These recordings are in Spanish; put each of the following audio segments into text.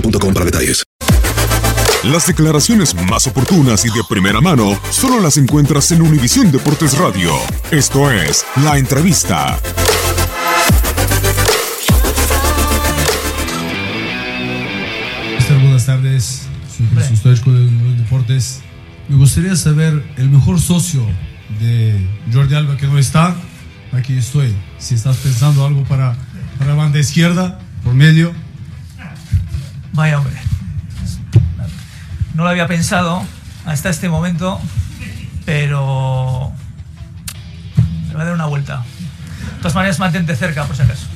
boostmobile.com para detalles. Las declaraciones más oportunas y de primera mano solo las encuentras en Univisión Deportes Radio. Esto es La Entrevista. Buenas tardes. Soy Jesús Stoichko de Univisión Deportes. Me gustaría saber el mejor socio de Jordi Alba que no está. Aquí estoy. Si estás pensando algo para, para la banda izquierda, por medio. Vaya hombre. No lo había pensado hasta este momento, pero le voy a dar una vuelta. De todas maneras, mantente cerca por si acaso.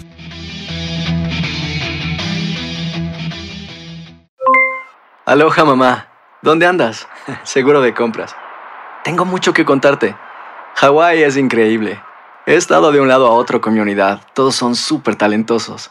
Aloha mamá, ¿dónde andas? Seguro de compras. Tengo mucho que contarte. Hawái es increíble. He estado de un lado a otro con mi unidad. Todos son súper talentosos.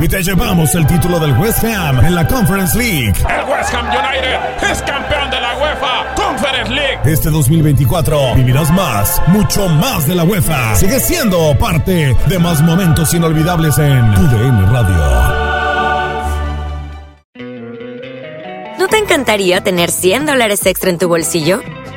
Y te llevamos el título del West Ham en la Conference League. El West Ham United es campeón de la UEFA Conference League. Este 2024 vivirás más, mucho más de la UEFA. Sigue siendo parte de más momentos inolvidables en UDN Radio. ¿No te encantaría tener 100 dólares extra en tu bolsillo?